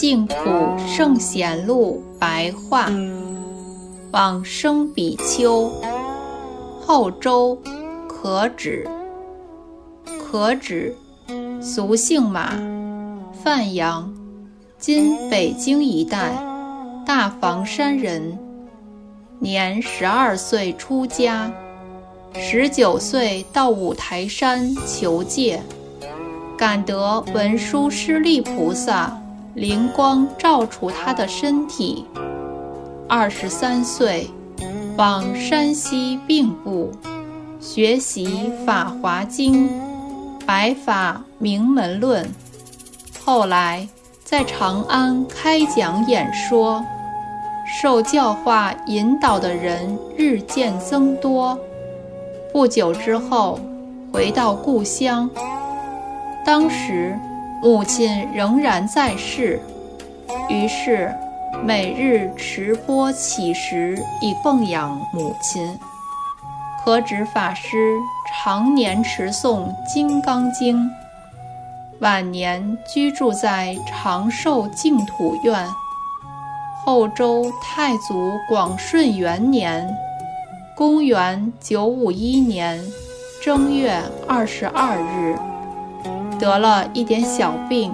净土圣贤录白话，往生比丘，后周可止，可止，俗姓马，范阳，今北京一带，大房山人，年十二岁出家，十九岁到五台山求戒。感得文殊师利菩萨灵光照出他的身体。二十三岁，往山西病部学习《法华经》《白法明门论》，后来在长安开讲演说，受教化引导的人日渐增多。不久之后，回到故乡。当时，母亲仍然在世，于是每日持钵乞食以供养母亲。可止法师常年持诵《金刚经》，晚年居住在长寿净土院。后周太祖广顺元年（公元951年）正月二十二日。得了一点小病，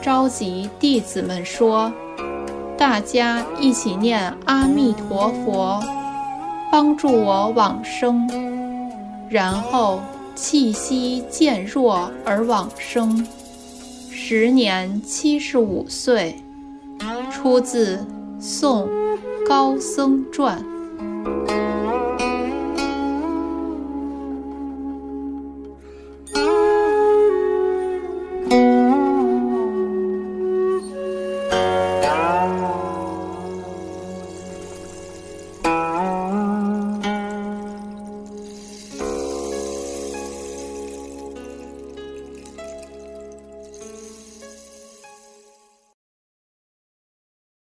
召集弟子们说：“大家一起念阿弥陀佛，帮助我往生。”然后气息渐弱而往生，时年七十五岁。出自《宋高僧传》。